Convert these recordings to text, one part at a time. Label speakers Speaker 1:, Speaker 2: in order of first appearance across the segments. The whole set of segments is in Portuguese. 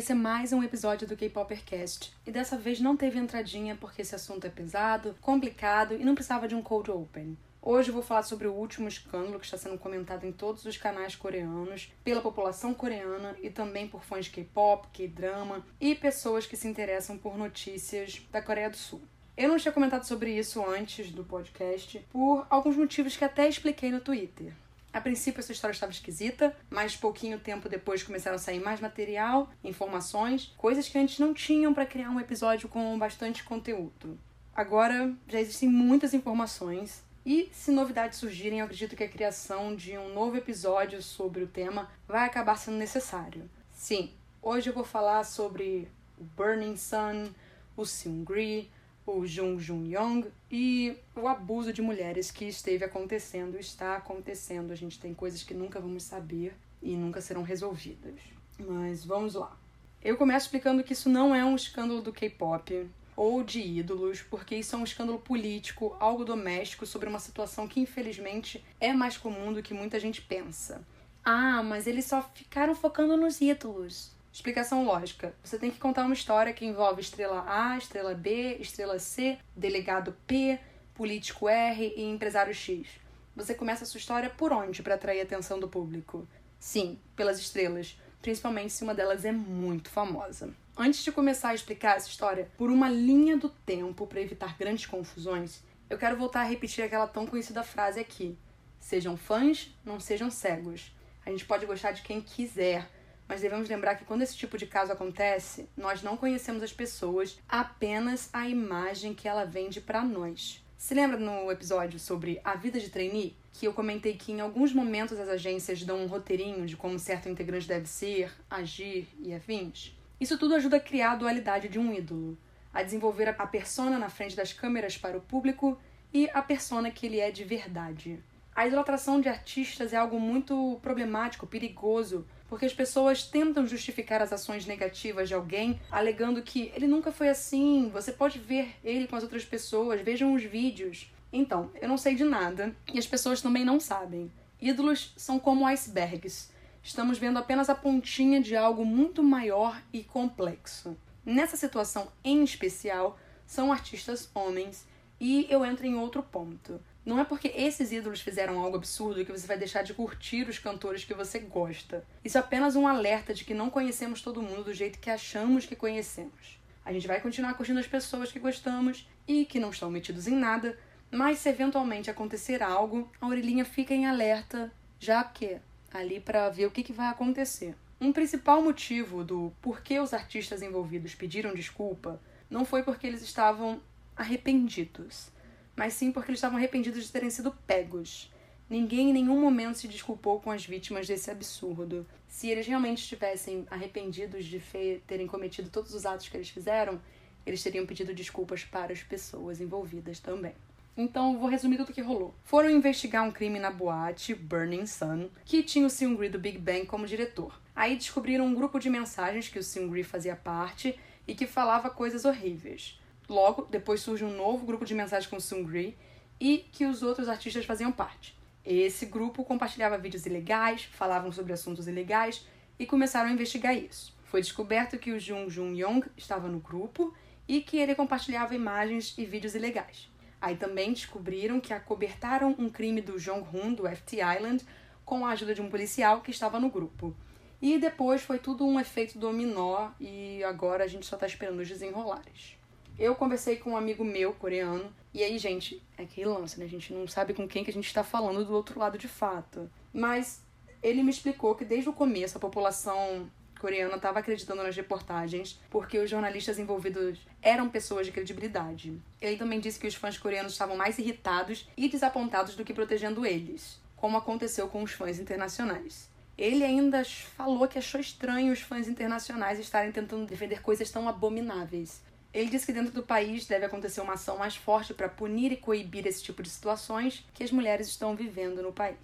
Speaker 1: Esse é mais um episódio do K-Popercast e dessa vez não teve entradinha porque esse assunto é pesado, complicado e não precisava de um cold open. Hoje eu vou falar sobre o último escândalo que está sendo comentado em todos os canais coreanos, pela população coreana e também por fãs de K-pop, K-drama e pessoas que se interessam por notícias da Coreia do Sul. Eu não tinha comentado sobre isso antes do podcast por alguns motivos que até expliquei no Twitter. A princípio essa história estava esquisita, mas pouquinho tempo depois começaram a sair mais material, informações, coisas que antes não tinham para criar um episódio com bastante conteúdo. Agora já existem muitas informações e se novidades surgirem, eu acredito que a criação de um novo episódio sobre o tema vai acabar sendo necessário. Sim, hoje eu vou falar sobre o Burning Sun, o Seungri, o Jung Jun Young e o abuso de mulheres que esteve acontecendo, está acontecendo. A gente tem coisas que nunca vamos saber e nunca serão resolvidas. Mas vamos lá. Eu começo explicando que isso não é um escândalo do K-pop ou de ídolos, porque isso é um escândalo político, algo doméstico sobre uma situação que infelizmente é mais comum do que muita gente pensa. Ah, mas eles só ficaram focando nos ídolos. Explicação lógica. Você tem que contar uma história que envolve estrela A, estrela B, estrela C, delegado P, político R e empresário X. Você começa a sua história por onde para atrair a atenção do público? Sim, pelas estrelas, principalmente se uma delas é muito famosa. Antes de começar a explicar essa história por uma linha do tempo para evitar grandes confusões, eu quero voltar a repetir aquela tão conhecida frase aqui: Sejam fãs, não sejam cegos. A gente pode gostar de quem quiser, mas devemos lembrar que quando esse tipo de caso acontece, nós não conhecemos as pessoas, apenas a imagem que ela vende para nós. Se lembra no episódio sobre a vida de trainee que eu comentei que em alguns momentos as agências dão um roteirinho de como certo integrante deve ser, agir e afins? Isso tudo ajuda a criar a dualidade de um ídolo, a desenvolver a persona na frente das câmeras para o público e a persona que ele é de verdade. A idolatração de artistas é algo muito problemático, perigoso, porque as pessoas tentam justificar as ações negativas de alguém, alegando que ele nunca foi assim, você pode ver ele com as outras pessoas, vejam os vídeos. Então, eu não sei de nada e as pessoas também não sabem. Ídolos são como icebergs. Estamos vendo apenas a pontinha de algo muito maior e complexo. Nessa situação em especial, são artistas homens e eu entro em outro ponto. Não é porque esses ídolos fizeram algo absurdo que você vai deixar de curtir os cantores que você gosta. Isso é apenas um alerta de que não conhecemos todo mundo do jeito que achamos que conhecemos. A gente vai continuar curtindo as pessoas que gostamos e que não estão metidos em nada, mas se eventualmente acontecer algo, a orelhinha fica em alerta, já que ali para ver o que, que vai acontecer. Um principal motivo do porquê os artistas envolvidos pediram desculpa não foi porque eles estavam arrependidos mas sim porque eles estavam arrependidos de terem sido pegos. Ninguém em nenhum momento se desculpou com as vítimas desse absurdo. Se eles realmente estivessem arrependidos de terem cometido todos os atos que eles fizeram, eles teriam pedido desculpas para as pessoas envolvidas também. Então, vou resumir tudo o que rolou. Foram investigar um crime na boate Burning Sun, que tinha o Seungri do Big Bang como diretor. Aí descobriram um grupo de mensagens que o Seungri fazia parte e que falava coisas horríveis. Logo, depois surge um novo grupo de mensagens com Sungri e que os outros artistas faziam parte. Esse grupo compartilhava vídeos ilegais, falavam sobre assuntos ilegais e começaram a investigar isso. Foi descoberto que o Jung Jun Yong estava no grupo e que ele compartilhava imagens e vídeos ilegais. Aí também descobriram que acobertaram um crime do Jong Hun do FT Island com a ajuda de um policial que estava no grupo. E depois foi tudo um efeito dominó e agora a gente só está esperando os desenrolares. Eu conversei com um amigo meu, coreano, e aí, gente, é que lance, né? A gente não sabe com quem que a gente está falando do outro lado de fato. Mas ele me explicou que desde o começo a população coreana estava acreditando nas reportagens porque os jornalistas envolvidos eram pessoas de credibilidade. Ele também disse que os fãs coreanos estavam mais irritados e desapontados do que protegendo eles, como aconteceu com os fãs internacionais. Ele ainda falou que achou estranho os fãs internacionais estarem tentando defender coisas tão abomináveis. Ele disse que dentro do país deve acontecer uma ação mais forte para punir e coibir esse tipo de situações que as mulheres estão vivendo no país.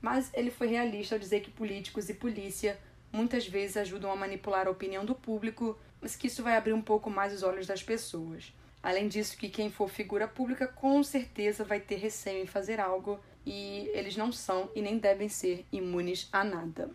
Speaker 1: Mas ele foi realista ao dizer que políticos e polícia muitas vezes ajudam a manipular a opinião do público, mas que isso vai abrir um pouco mais os olhos das pessoas. Além disso, que quem for figura pública com certeza vai ter receio em fazer algo e eles não são e nem devem ser imunes a nada.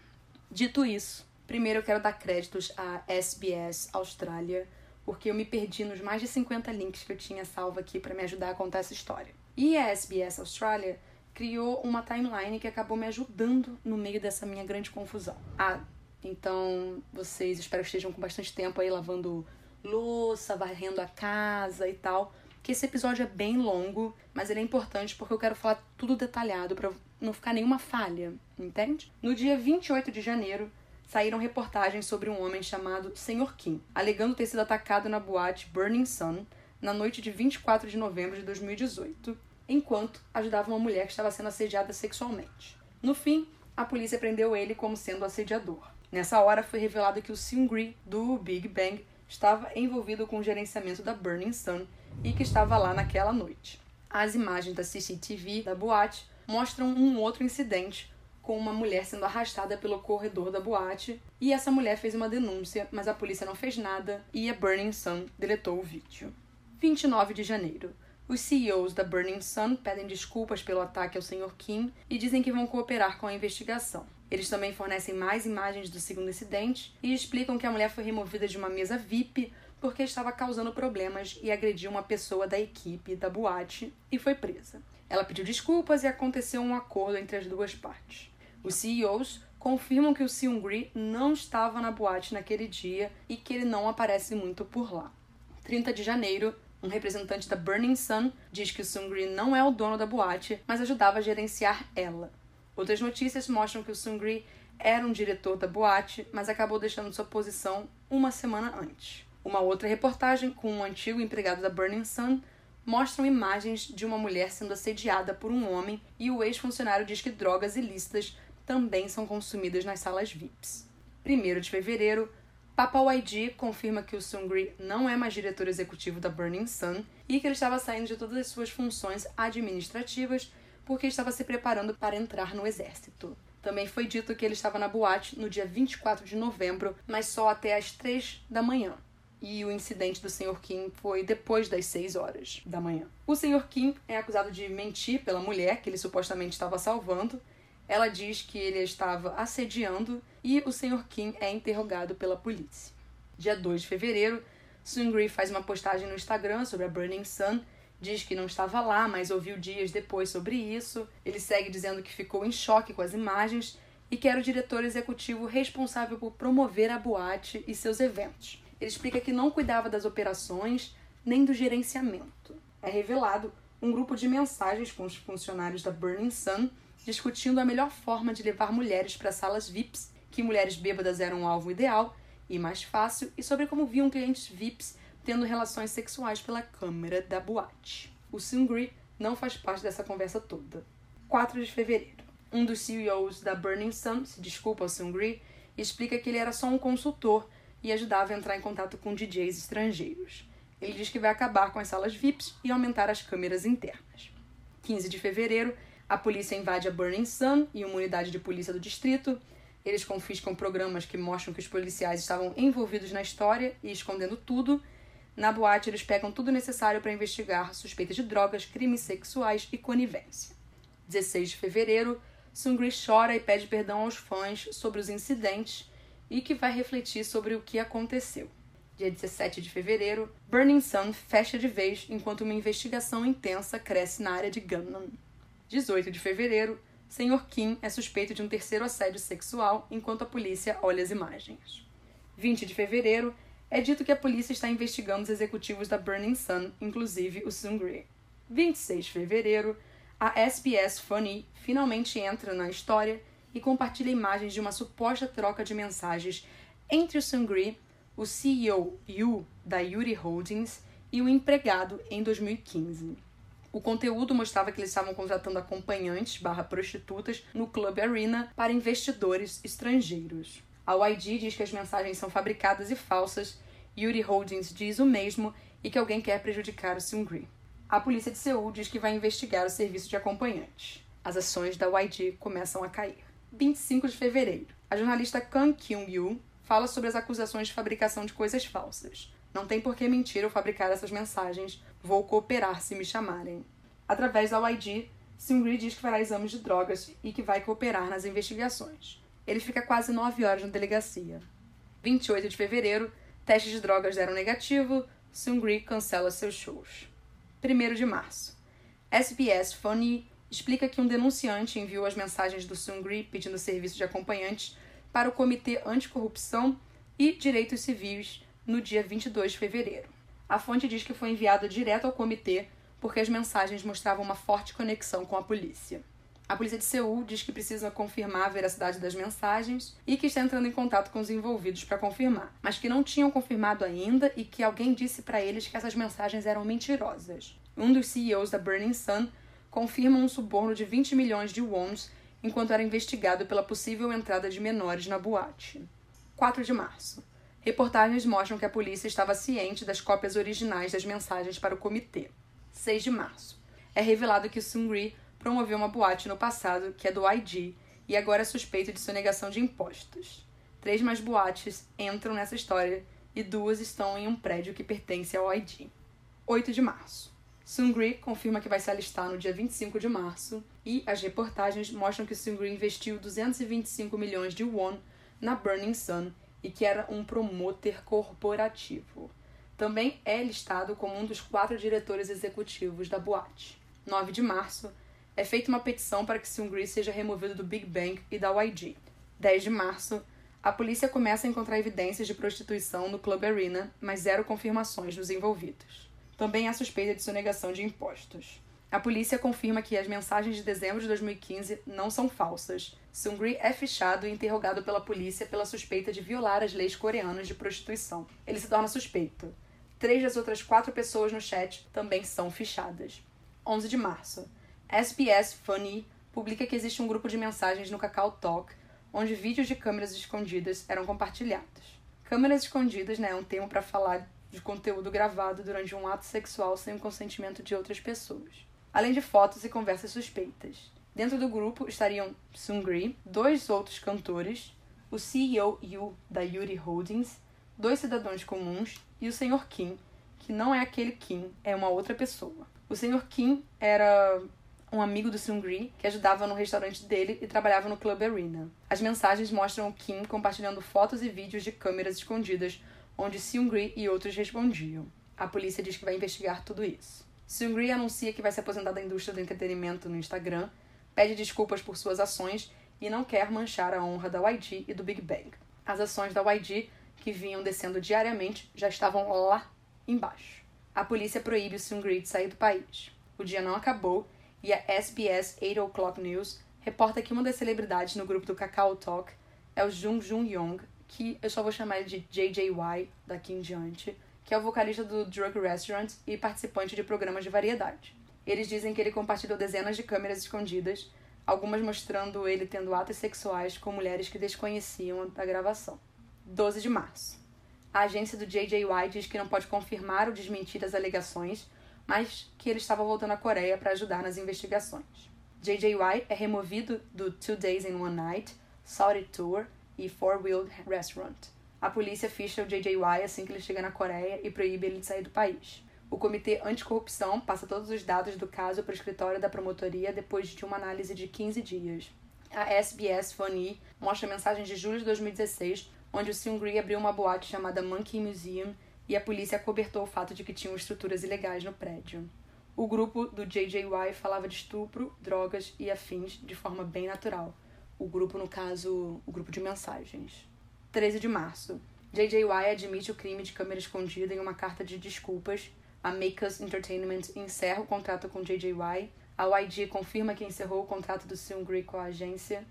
Speaker 1: Dito isso, Primeiro eu quero dar créditos à SBS Austrália, porque eu me perdi nos mais de 50 links que eu tinha salvo aqui para me ajudar a contar essa história. E a SBS Austrália criou uma timeline que acabou me ajudando no meio dessa minha grande confusão. Ah, então vocês espero que estejam com bastante tempo aí lavando louça, varrendo a casa e tal. Que esse episódio é bem longo, mas ele é importante porque eu quero falar tudo detalhado para não ficar nenhuma falha, entende? No dia 28 de janeiro, saíram reportagens sobre um homem chamado Sr. Kim, alegando ter sido atacado na boate Burning Sun na noite de 24 de novembro de 2018, enquanto ajudava uma mulher que estava sendo assediada sexualmente. No fim, a polícia prendeu ele como sendo assediador. Nessa hora foi revelado que o Seungri do Big Bang estava envolvido com o gerenciamento da Burning Sun e que estava lá naquela noite. As imagens da CCTV da boate mostram um outro incidente com uma mulher sendo arrastada pelo corredor da boate e essa mulher fez uma denúncia, mas a polícia não fez nada e a Burning Sun deletou o vídeo. 29 de janeiro. Os CEOs da Burning Sun pedem desculpas pelo ataque ao Sr. Kim e dizem que vão cooperar com a investigação. Eles também fornecem mais imagens do segundo incidente e explicam que a mulher foi removida de uma mesa VIP porque estava causando problemas e agrediu uma pessoa da equipe da boate e foi presa. Ela pediu desculpas e aconteceu um acordo entre as duas partes. Os CEOs confirmam que o Seungri não estava na boate naquele dia e que ele não aparece muito por lá. 30 de janeiro, um representante da Burning Sun diz que o Seungri não é o dono da boate, mas ajudava a gerenciar ela. Outras notícias mostram que o Seungri era um diretor da boate, mas acabou deixando sua posição uma semana antes. Uma outra reportagem com um antigo empregado da Burning Sun mostram imagens de uma mulher sendo assediada por um homem e o ex-funcionário diz que drogas ilícitas também são consumidas nas salas VIPs. 1 de fevereiro, Papa YG confirma que o Sungri não é mais diretor executivo da Burning Sun e que ele estava saindo de todas as suas funções administrativas porque estava se preparando para entrar no exército. Também foi dito que ele estava na boate no dia 24 de novembro, mas só até às 3 da manhã. E o incidente do Sr. Kim foi depois das 6 horas da manhã. O Sr. Kim é acusado de mentir pela mulher que ele supostamente estava salvando ela diz que ele estava assediando e o Sr. Kim é interrogado pela polícia. Dia 2 de fevereiro, Sungri faz uma postagem no Instagram sobre a Burning Sun, diz que não estava lá, mas ouviu dias depois sobre isso. Ele segue dizendo que ficou em choque com as imagens e que era o diretor executivo responsável por promover a boate e seus eventos. Ele explica que não cuidava das operações nem do gerenciamento. É revelado um grupo de mensagens com os funcionários da Burning Sun discutindo a melhor forma de levar mulheres para salas VIPs, que mulheres bêbadas eram um alvo ideal e mais fácil, e sobre como viam clientes VIPs tendo relações sexuais pela câmera da boate. O Sungri não faz parte dessa conversa toda. 4 de fevereiro. Um dos CEOs da Burning Sun se desculpa ao Sungri e explica que ele era só um consultor e ajudava a entrar em contato com DJs estrangeiros. Ele diz que vai acabar com as salas VIPs e aumentar as câmeras internas. 15 de fevereiro, a polícia invade a Burning Sun e uma unidade de polícia do distrito. Eles confiscam programas que mostram que os policiais estavam envolvidos na história e escondendo tudo. Na boate, eles pegam tudo necessário para investigar suspeitas de drogas, crimes sexuais e conivência. 16 de fevereiro, Sungri chora e pede perdão aos fãs sobre os incidentes e que vai refletir sobre o que aconteceu. Dia 17 de fevereiro, Burning Sun fecha de vez enquanto uma investigação intensa cresce na área de Gunman. 18 de fevereiro, Sr. Kim é suspeito de um terceiro assédio sexual enquanto a polícia olha as imagens. 20 de fevereiro, é dito que a polícia está investigando os executivos da Burning Sun, inclusive o Sungri. 26 de fevereiro, a SBS Funny finalmente entra na história e compartilha imagens de uma suposta troca de mensagens entre o Sungri, o CEO Yu da Yuri Holdings e o empregado em 2015. O conteúdo mostrava que eles estavam contratando acompanhantes barra prostitutas no Club Arena para investidores estrangeiros. A YG diz que as mensagens são fabricadas e falsas, Yuri Holdings diz o mesmo e que alguém quer prejudicar o Seungri. A polícia de Seul diz que vai investigar o serviço de acompanhantes. As ações da YG começam a cair. 25 de fevereiro. A jornalista Kang Kyung-yu fala sobre as acusações de fabricação de coisas falsas. Não tem por que mentir ou fabricar essas mensagens. Vou cooperar se me chamarem. Através da YG, Seungri diz que fará exames de drogas e que vai cooperar nas investigações. Ele fica quase 9 horas na delegacia. 28 de fevereiro, testes de drogas deram negativo, Sungri cancela seus shows. 1 de março. SBS Funny explica que um denunciante enviou as mensagens do Sungri pedindo serviço de acompanhantes para o Comitê Anticorrupção e Direitos Civis no dia 22 de fevereiro. A fonte diz que foi enviado direto ao comitê porque as mensagens mostravam uma forte conexão com a polícia. A polícia de Seul diz que precisa confirmar a veracidade das mensagens e que está entrando em contato com os envolvidos para confirmar, mas que não tinham confirmado ainda e que alguém disse para eles que essas mensagens eram mentirosas. Um dos CEOs da Burning Sun confirma um suborno de 20 milhões de wons enquanto era investigado pela possível entrada de menores na boate. 4 de março. Reportagens mostram que a polícia estava ciente das cópias originais das mensagens para o comitê. 6 de março. É revelado que Sungri promoveu uma boate no passado, que é do IG, e agora é suspeito de sonegação de impostos. Três mais boates entram nessa história e duas estão em um prédio que pertence ao IG. 8 de março. Sungri confirma que vai se alistar no dia 25 de março e as reportagens mostram que Sungri investiu 225 milhões de won na Burning Sun e que era um promotor corporativo. Também é listado como um dos quatro diretores executivos da boate. 9 de março, é feita uma petição para que Seungri seja removido do Big Bang e da YG. 10 de março, a polícia começa a encontrar evidências de prostituição no Club Arena, mas zero confirmações dos envolvidos. Também há suspeita de sonegação de impostos. A polícia confirma que as mensagens de dezembro de 2015 não são falsas. Seungri é fichado e interrogado pela polícia pela suspeita de violar as leis coreanas de prostituição. Ele se torna suspeito. Três das outras quatro pessoas no chat também são fichadas. 11 de março. SBS Funny publica que existe um grupo de mensagens no Kakao Talk onde vídeos de câmeras escondidas eram compartilhados. Câmeras escondidas né, é um termo para falar de conteúdo gravado durante um ato sexual sem o consentimento de outras pessoas, além de fotos e conversas suspeitas. Dentro do grupo estariam Sungri, dois outros cantores, o CEO Yu da Yuri Holdings, dois cidadãos comuns e o Sr. Kim, que não é aquele Kim, é uma outra pessoa. O Sr. Kim era um amigo do Seungri que ajudava no restaurante dele e trabalhava no Club Arena. As mensagens mostram o Kim compartilhando fotos e vídeos de câmeras escondidas onde Seungri e outros respondiam. A polícia diz que vai investigar tudo isso. Seungri anuncia que vai se aposentar da indústria do entretenimento no Instagram, pede desculpas por suas ações e não quer manchar a honra da YG e do Big Bang. As ações da YG, que vinham descendo diariamente, já estavam lá embaixo. A polícia proíbe o Seungri de sair do país. O dia não acabou e a SBS 8 O'Clock News reporta que uma das celebridades no grupo do Kakao Talk é o Jung Jung Yong, que eu só vou chamar ele de JJY daqui em diante, que é o vocalista do Drug Restaurant e participante de programas de variedade. Eles dizem que ele compartilhou dezenas de câmeras escondidas, algumas mostrando ele tendo atos sexuais com mulheres que desconheciam a gravação. 12 de março. A agência do JJY diz que não pode confirmar ou desmentir as alegações, mas que ele estava voltando à Coreia para ajudar nas investigações. JJY é removido do Two Days in One Night, Saudi Tour e Four Wheeled Restaurant. A polícia ficha o JJY assim que ele chega na Coreia e proíbe ele de sair do país. O Comitê Anticorrupção passa todos os dados do caso para o escritório da promotoria depois de uma análise de 15 dias. A SBS Funny mostra mensagens de julho de 2016, onde o Seungri abriu uma boate chamada Monkey Museum e a polícia acobertou o fato de que tinham estruturas ilegais no prédio. O grupo do JJY falava de estupro, drogas e afins de forma bem natural. O grupo, no caso, o grupo de mensagens. 13 de março. JJY admite o crime de câmera escondida em uma carta de desculpas. A Makers Entertainment encerra o contrato com JJY. A YG confirma que encerrou o contrato do Seungri com a agência.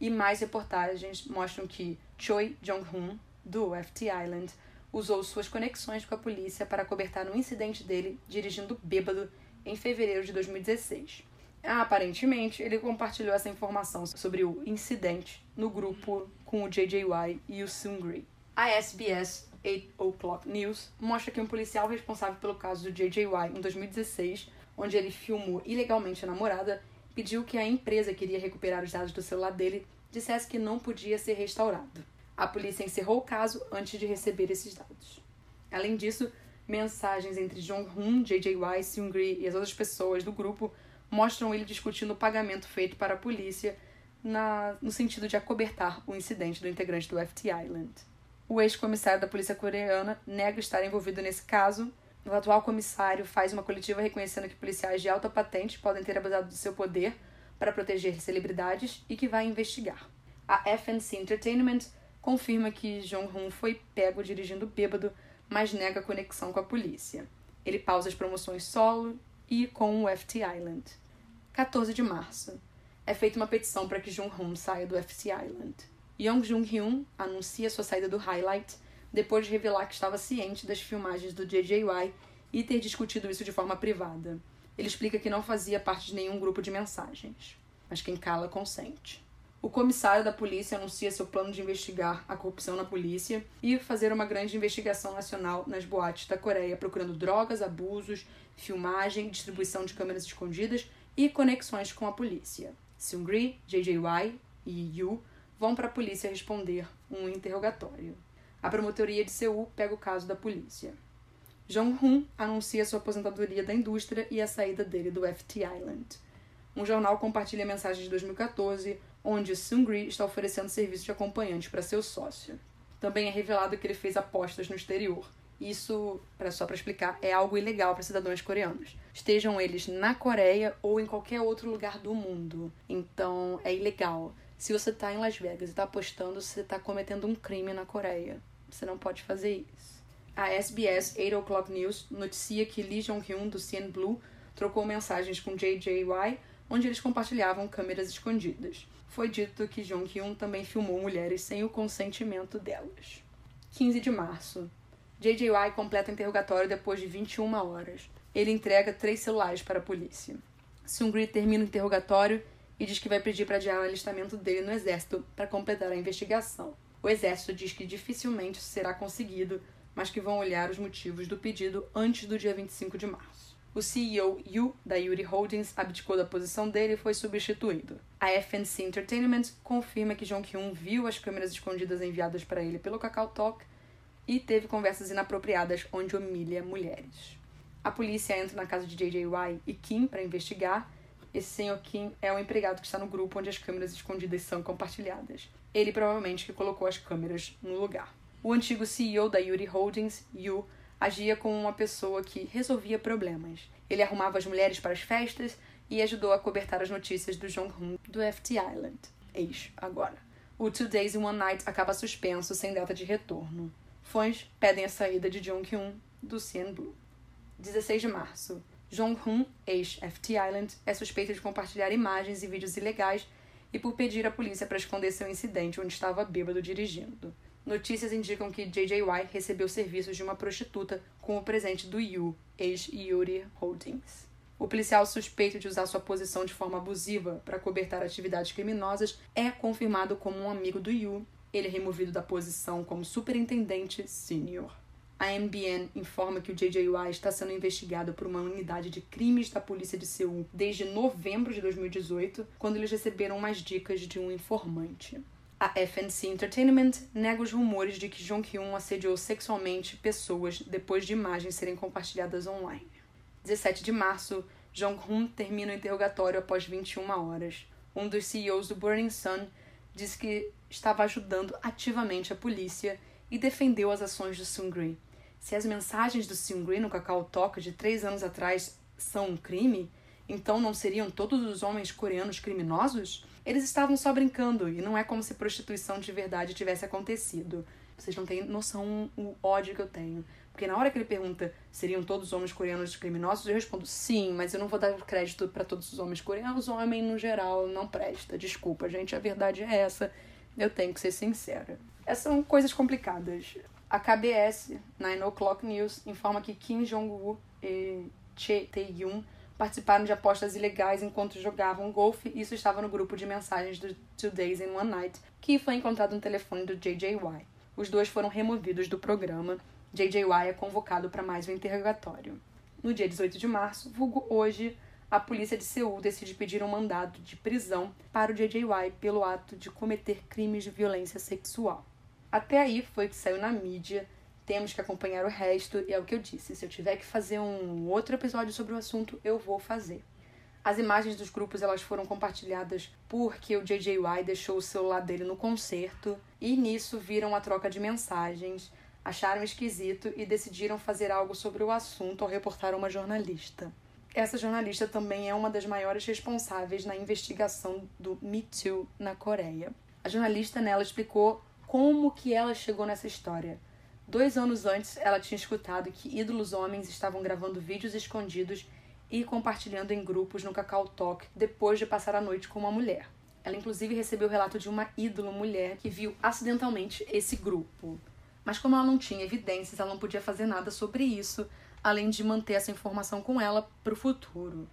Speaker 1: E mais reportagens mostram que Choi Jong-hoon, do FT Island, usou suas conexões com a polícia para cobertar um incidente dele dirigindo bêbado em fevereiro de 2016. Aparentemente, ele compartilhou essa informação sobre o incidente no grupo com o JJY e o Sungri. A SBS 8 O'Clock News mostra que um policial responsável pelo caso do JJY em 2016, onde ele filmou ilegalmente a namorada, pediu que a empresa que iria recuperar os dados do celular dele dissesse que não podia ser restaurado. A polícia encerrou o caso antes de receber esses dados. Além disso, mensagens entre Jong-hoon, JJY, Seungri e as outras pessoas do grupo mostram ele discutindo o pagamento feito para a polícia na, no sentido de acobertar o incidente do integrante do FT Island. O ex-comissário da polícia coreana nega estar envolvido nesse caso. O atual comissário faz uma coletiva reconhecendo que policiais de alta patente podem ter abusado do seu poder para proteger celebridades e que vai investigar. A FNC Entertainment confirma que Jong-hun foi pego dirigindo bêbado, mas nega conexão com a polícia. Ele pausa as promoções solo e com o FT Island. 14 de março. É feita uma petição para que Jong-hun saia do FT Island. Young Jung-hyun anuncia sua saída do Highlight depois de revelar que estava ciente das filmagens do JJY e ter discutido isso de forma privada. Ele explica que não fazia parte de nenhum grupo de mensagens, mas quem cala consente. O comissário da polícia anuncia seu plano de investigar a corrupção na polícia e fazer uma grande investigação nacional nas boates da Coreia, procurando drogas, abusos, filmagem, distribuição de câmeras escondidas e conexões com a polícia. Seungri, JJY e Yu vão para a polícia responder um interrogatório. A promotoria de Seul pega o caso da polícia. Jong-hun anuncia sua aposentadoria da indústria e a saída dele do FT Island. Um jornal compartilha mensagens de 2014, onde Seungri está oferecendo serviço de acompanhante para seu sócio. Também é revelado que ele fez apostas no exterior. Isso, só para explicar, é algo ilegal para cidadãos coreanos. Estejam eles na Coreia ou em qualquer outro lugar do mundo. Então, é ilegal. Se você tá em Las Vegas e tá apostando, você tá cometendo um crime na Coreia. Você não pode fazer isso. A SBS 8 O'Clock News noticia que Lee Jong-hyun, do CN Blue, trocou mensagens com JJY, onde eles compartilhavam câmeras escondidas. Foi dito que Jong-hyun também filmou mulheres sem o consentimento delas. 15 de março. JJY completa o interrogatório depois de 21 horas. Ele entrega três celulares para a polícia. Seungri termina o interrogatório e diz que vai pedir para adiar o alistamento dele no exército para completar a investigação. O exército diz que dificilmente isso será conseguido, mas que vão olhar os motivos do pedido antes do dia 25 de março. O CEO Yu da Yuri Holdings abdicou da posição dele e foi substituído. A FNC Entertainment confirma que Jong Hyun viu as câmeras escondidas enviadas para ele pelo Kakao Talk e teve conversas inapropriadas onde humilha mulheres. A polícia entra na casa de JJY e Kim para investigar esse senhor Kim é o empregado que está no grupo onde as câmeras escondidas são compartilhadas. Ele provavelmente que colocou as câmeras no lugar. O antigo CEO da Yuri Holdings, Yu, agia como uma pessoa que resolvia problemas. Ele arrumava as mulheres para as festas e ajudou a cobertar as notícias do Jong-hun do FT Island. Eis, agora. O Two Days in One Night acaba suspenso sem data de retorno. Fãs pedem a saída de Jong-hyun do CN Blue. 16 de março. Jong-hun, ex-FT Island, é suspeito de compartilhar imagens e vídeos ilegais e por pedir à polícia para esconder seu incidente onde estava bêbado dirigindo. Notícias indicam que JJY recebeu serviços de uma prostituta com o presente do Yu, ex-Yuri Holdings. O policial suspeito de usar sua posição de forma abusiva para cobertar atividades criminosas é confirmado como um amigo do Yu. Ele é removido da posição como superintendente sênior. A MBN informa que o JJY está sendo investigado por uma unidade de crimes da polícia de Seul desde novembro de 2018, quando eles receberam umas dicas de um informante. A FNC Entertainment nega os rumores de que Jong-hyun assediou sexualmente pessoas depois de imagens serem compartilhadas online. 17 de março, Jong-hun termina o interrogatório após 21 horas. Um dos CEOs do Burning Sun disse que estava ajudando ativamente a polícia e defendeu as ações do Sungri. Se as mensagens do Seungri no Cacau Talk de três anos atrás são um crime, então não seriam todos os homens coreanos criminosos? Eles estavam só brincando e não é como se prostituição de verdade tivesse acontecido. Vocês não têm noção o ódio que eu tenho. Porque na hora que ele pergunta seriam todos os homens coreanos criminosos, eu respondo sim, mas eu não vou dar crédito para todos os homens coreanos. O homem, no geral, não presta. Desculpa, gente, a verdade é essa. Eu tenho que ser sincera. Essas são coisas complicadas. A KBS, Nine O'Clock News, informa que Kim Jong-woo e Che Tae-yoon participaram de apostas ilegais enquanto jogavam golfe isso estava no grupo de mensagens do Two Days in One Night, que foi encontrado no telefone do JJY. Os dois foram removidos do programa. JJY é convocado para mais um interrogatório. No dia 18 de março, vulgo hoje, a polícia de Seul decide pedir um mandado de prisão para o JJY pelo ato de cometer crimes de violência sexual. Até aí foi o que saiu na mídia. Temos que acompanhar o resto, e é o que eu disse. Se eu tiver que fazer um outro episódio sobre o assunto, eu vou fazer. As imagens dos grupos elas foram compartilhadas porque o JJY deixou o celular dele no concerto e nisso viram a troca de mensagens, acharam esquisito e decidiram fazer algo sobre o assunto ao reportar uma jornalista. Essa jornalista também é uma das maiores responsáveis na investigação do Me Too na Coreia. A jornalista nela explicou como que ela chegou nessa história. Dois anos antes, ela tinha escutado que ídolos homens estavam gravando vídeos escondidos e compartilhando em grupos no Cacau Talk depois de passar a noite com uma mulher. Ela inclusive recebeu o relato de uma ídolo mulher que viu acidentalmente esse grupo. Mas como ela não tinha evidências, ela não podia fazer nada sobre isso, além de manter essa informação com ela para o futuro.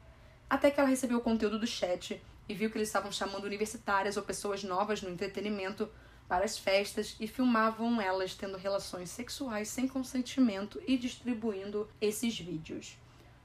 Speaker 1: Até que ela recebeu o conteúdo do chat e viu que eles estavam chamando universitárias ou pessoas novas no entretenimento para as festas e filmavam elas tendo relações sexuais sem consentimento e distribuindo esses vídeos.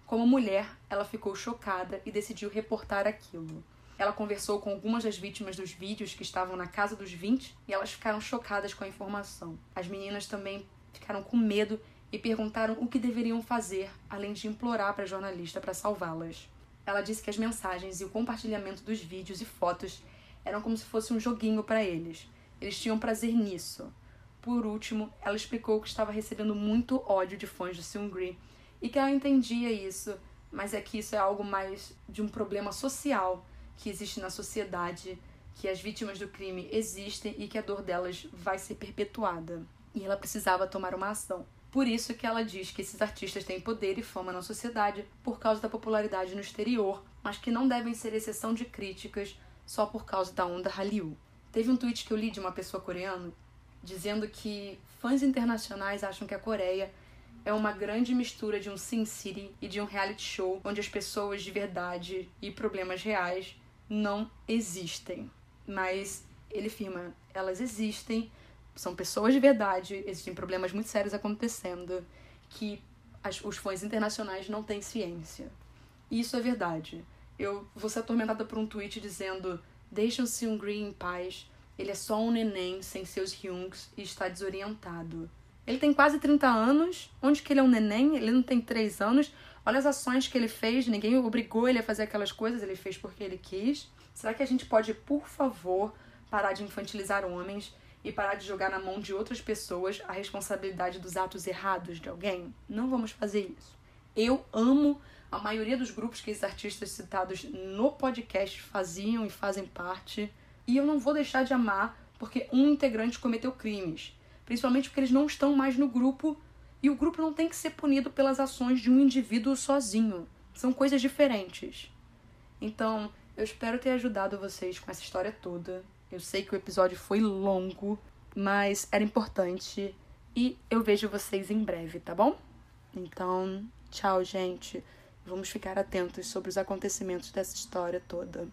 Speaker 1: Como mulher, ela ficou chocada e decidiu reportar aquilo. Ela conversou com algumas das vítimas dos vídeos que estavam na casa dos 20 e elas ficaram chocadas com a informação. As meninas também ficaram com medo e perguntaram o que deveriam fazer, além de implorar para a jornalista para salvá-las. Ela disse que as mensagens e o compartilhamento dos vídeos e fotos eram como se fosse um joguinho para eles. Eles tinham prazer nisso. Por último, ela explicou que estava recebendo muito ódio de fãs de Seungri e que ela entendia isso, mas é que isso é algo mais de um problema social que existe na sociedade, que as vítimas do crime existem e que a dor delas vai ser perpetuada. E ela precisava tomar uma ação. Por isso que ela diz que esses artistas têm poder e fama na sociedade por causa da popularidade no exterior, mas que não devem ser exceção de críticas só por causa da onda Hallyu. Teve um tweet que eu li de uma pessoa coreana dizendo que fãs internacionais acham que a Coreia é uma grande mistura de um Sin City e de um reality show onde as pessoas de verdade e problemas reais não existem. Mas ele afirma, elas existem, são pessoas de verdade, existem problemas muito sérios acontecendo que as, os fãs internacionais não têm ciência. E isso é verdade. Eu vou ser atormentada por um tweet dizendo: Deixam um Green em paz. Ele é só um neném sem seus hyungs e está desorientado. Ele tem quase 30 anos. Onde que ele é um neném? Ele não tem 3 anos. Olha as ações que ele fez. Ninguém obrigou ele a fazer aquelas coisas. Ele fez porque ele quis. Será que a gente pode, por favor, parar de infantilizar homens e parar de jogar na mão de outras pessoas a responsabilidade dos atos errados de alguém? Não vamos fazer isso. Eu amo a maioria dos grupos que esses artistas citados no podcast faziam e fazem parte. E eu não vou deixar de amar porque um integrante cometeu crimes principalmente porque eles não estão mais no grupo e o grupo não tem que ser punido pelas ações de um indivíduo sozinho. São coisas diferentes. Então, eu espero ter ajudado vocês com essa história toda. Eu sei que o episódio foi longo, mas era importante e eu vejo vocês em breve, tá bom? Então, tchau, gente. Vamos ficar atentos sobre os acontecimentos dessa história toda.